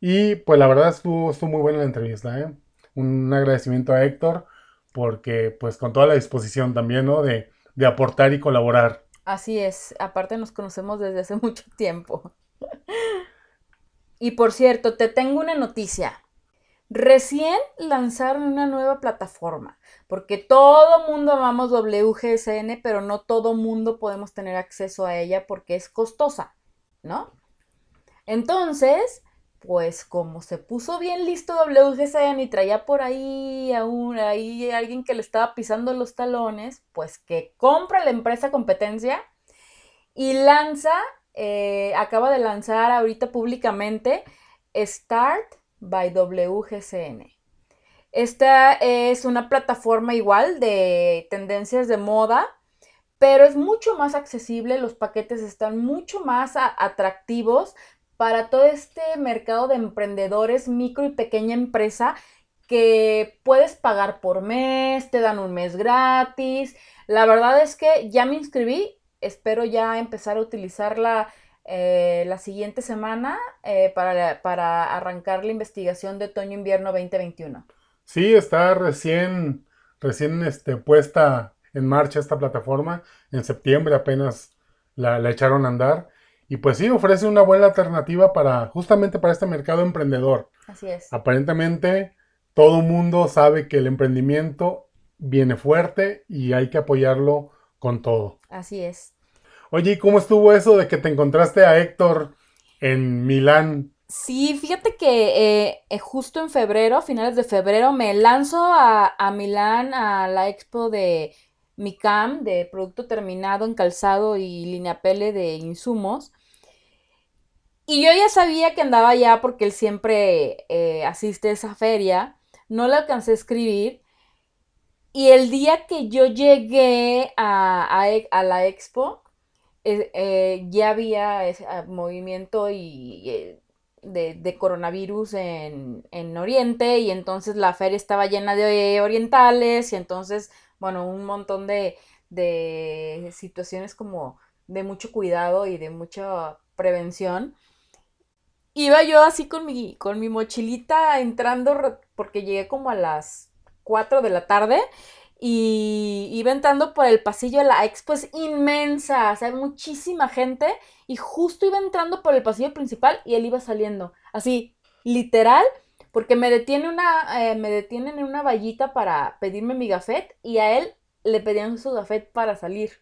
Y pues la verdad estuvo, estuvo muy buena la entrevista, ¿eh? Un agradecimiento a Héctor porque pues con toda la disposición también, ¿no? De, de aportar y colaborar. Así es. Aparte nos conocemos desde hace [laughs] mucho tiempo. Y por cierto, te tengo una noticia. Recién lanzaron una nueva plataforma, porque todo mundo amamos WGSN, pero no todo mundo podemos tener acceso a ella porque es costosa, ¿no? Entonces, pues como se puso bien listo WGSN y traía por ahí a un, ahí alguien que le estaba pisando los talones, pues que compra la empresa competencia y lanza, eh, acaba de lanzar ahorita públicamente Start by WGCN. Esta es una plataforma igual de tendencias de moda, pero es mucho más accesible, los paquetes están mucho más atractivos para todo este mercado de emprendedores, micro y pequeña empresa que puedes pagar por mes, te dan un mes gratis. La verdad es que ya me inscribí, espero ya empezar a utilizarla eh, la siguiente semana eh, para, para arrancar la investigación de otoño-invierno 2021. Sí, está recién, recién este, puesta en marcha esta plataforma. En septiembre apenas la, la echaron a andar. Y pues sí, ofrece una buena alternativa para, justamente para este mercado emprendedor. Así es. Aparentemente, todo mundo sabe que el emprendimiento viene fuerte y hay que apoyarlo con todo. Así es. Oye, ¿y cómo estuvo eso de que te encontraste a Héctor en Milán? Sí, fíjate que eh, eh, justo en febrero, finales de febrero, me lanzo a, a Milán a la expo de MICAM, de producto terminado en calzado y línea pele de insumos. Y yo ya sabía que andaba allá porque él siempre eh, asiste a esa feria. No le alcancé a escribir. Y el día que yo llegué a, a la expo, eh, ya había ese, ah, movimiento y, eh, de, coronavirus en, en Oriente y entonces la feria estaba llena de orientales y entonces, bueno, un montón de, de situaciones como de mucho cuidado y de mucha prevención. Iba yo así con mi, con mi mochilita entrando porque llegué como a las 4 de la tarde y iba entrando por el pasillo de la expo, es inmensa, o sea, hay muchísima gente y justo iba entrando por el pasillo principal y él iba saliendo, así, literal, porque me detiene una, eh, me detienen en una vallita para pedirme mi gafet y a él le pedían su gafet para salir.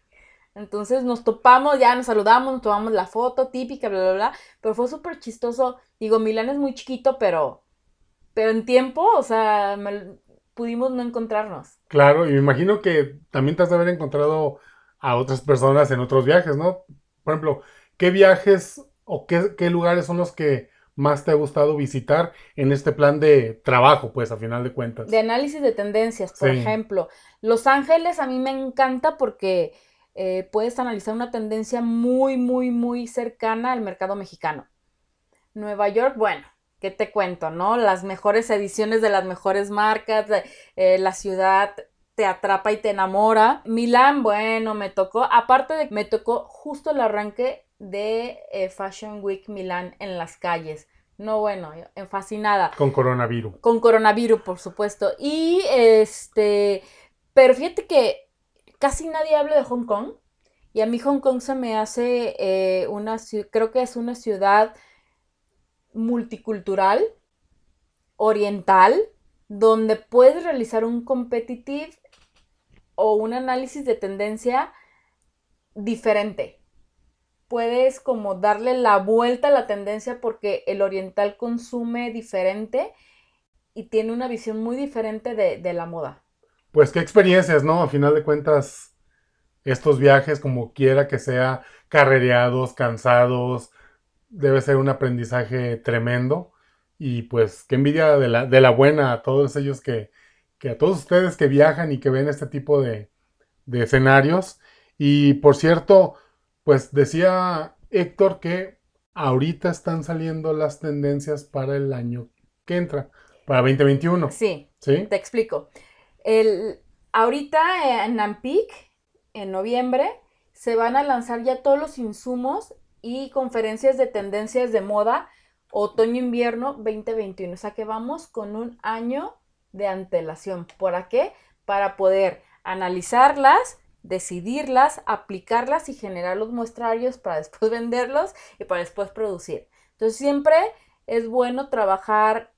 Entonces nos topamos, ya nos saludamos, nos tomamos la foto típica, bla, bla, bla. Pero fue súper chistoso. Digo, Milán es muy chiquito, pero, pero en tiempo, o sea, pudimos no encontrarnos. Claro, y me imagino que también te has de haber encontrado a otras personas en otros viajes, ¿no? Por ejemplo, ¿qué viajes o qué, qué lugares son los que más te ha gustado visitar en este plan de trabajo, pues a final de cuentas? De análisis de tendencias, por ejemplo. Los Ángeles a mí me encanta porque eh, puedes analizar una tendencia muy, muy, muy cercana al mercado mexicano. Nueva York, bueno, ¿qué te cuento, no? Las mejores ediciones de las mejores marcas, eh, la ciudad te atrapa y te enamora. Milán, bueno, me tocó, aparte de que me tocó justo el arranque de eh, Fashion Week Milán en las calles. No, bueno, fascinada. Con coronavirus. Con coronavirus, por supuesto. Y este, pero fíjate que casi nadie habla de Hong Kong. Y a mí Hong Kong se me hace eh, una, creo que es una ciudad multicultural, oriental, donde puedes realizar un competitive o un análisis de tendencia diferente. Puedes como darle la vuelta a la tendencia porque el oriental consume diferente y tiene una visión muy diferente de la moda pues qué experiencias, ¿no? A final de cuentas, estos viajes, como quiera que sea, carrereados, cansados, debe ser un aprendizaje tremendo. Y pues qué envidia de la, de la buena a todos ellos que, que, a todos ustedes que viajan y que ven este tipo de, de escenarios. Y por cierto, pues decía Héctor que ahorita están saliendo las tendencias para el año que entra, para 2021. Sí, ¿Sí? te explico. El, ahorita en Nampic, en noviembre, se van a lanzar ya todos los insumos y conferencias de tendencias de moda otoño-invierno 2021. O sea que vamos con un año de antelación. ¿Para qué? Para poder analizarlas, decidirlas, aplicarlas y generar los muestrarios para después [laughs] venderlos y para después producir. Entonces siempre es bueno trabajar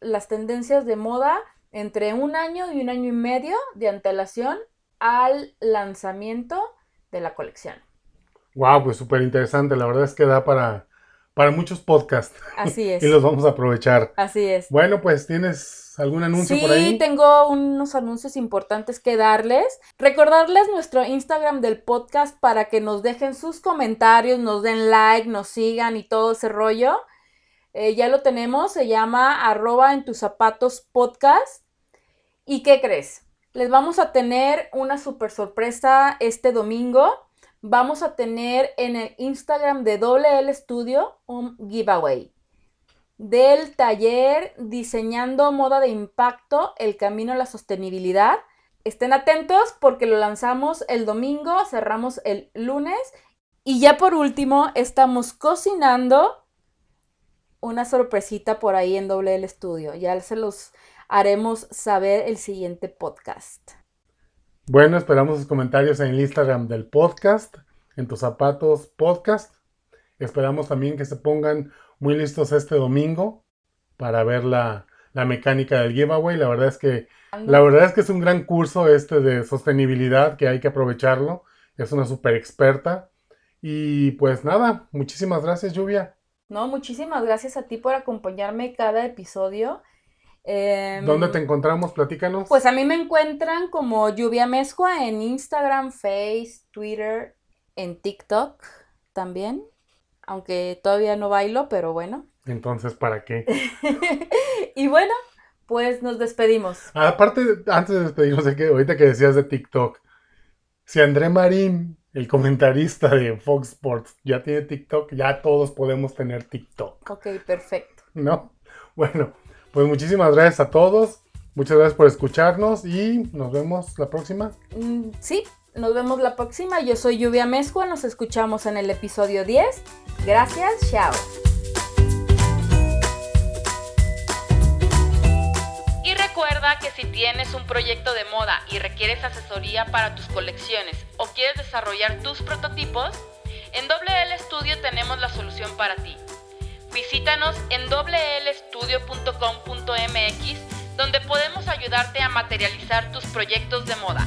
las tendencias de moda entre un año y un año y medio de antelación al lanzamiento de la colección. Wow, pues súper interesante. La verdad es que da para, para muchos podcasts. Así [laughs] es. y los vamos a aprovechar. Así es. Bueno, pues tienes algún anuncio por ahí. Sí, tengo unos anuncios importantes que darles. Recordarles nuestro Instagram del podcast para que nos dejen sus comentarios, nos den like, nos sigan y todo ese rollo. Eh, ya lo tenemos, se llama arroba en tus zapatos podcast. ¿Y qué crees? Les vamos a tener una super sorpresa este domingo. Vamos a tener en el Instagram de WL Studio un giveaway del taller Diseñando Moda de Impacto, el camino a la sostenibilidad. Estén atentos porque lo lanzamos el domingo, cerramos el lunes y ya por último estamos cocinando una sorpresita por ahí en WL Studio. Ya se los haremos saber el siguiente podcast. Bueno, esperamos sus comentarios en el Instagram del podcast, en tus zapatos podcast. Esperamos también que se pongan muy listos este domingo para ver la, la mecánica del giveaway. La verdad es que la verdad es que es un gran curso este de sostenibilidad que hay que aprovecharlo. Es una super experta. Y pues nada, muchísimas gracias, Lluvia. No, muchísimas gracias a ti por acompañarme cada episodio. ¿Dónde te em, encontramos? Platícanos. Pues a mí me encuentran como Lluvia Mezcua en Instagram, Face, Twitter, en TikTok también. Aunque todavía no bailo, pero bueno. Entonces, ¿para qué? [laughs] y bueno, pues nos despedimos. Aparte, antes de despedirnos, de que ahorita que decías de TikTok, si André Marín el comentarista de Fox Sports ya tiene TikTok, ya todos podemos tener TikTok. Ok, perfecto. ¿No? Bueno, pues muchísimas gracias a todos. Muchas gracias por escucharnos y nos vemos la próxima. Mm, sí, nos vemos la próxima. Yo soy Lluvia Mezcua, nos escuchamos en el episodio 10. Gracias, chao. Recuerda que si tienes un proyecto de moda y requieres asesoría para tus colecciones o quieres desarrollar tus prototipos, en WL Studio tenemos la solución para ti. Visítanos en wlstudio.com.mx donde podemos ayudarte a materializar tus proyectos de moda.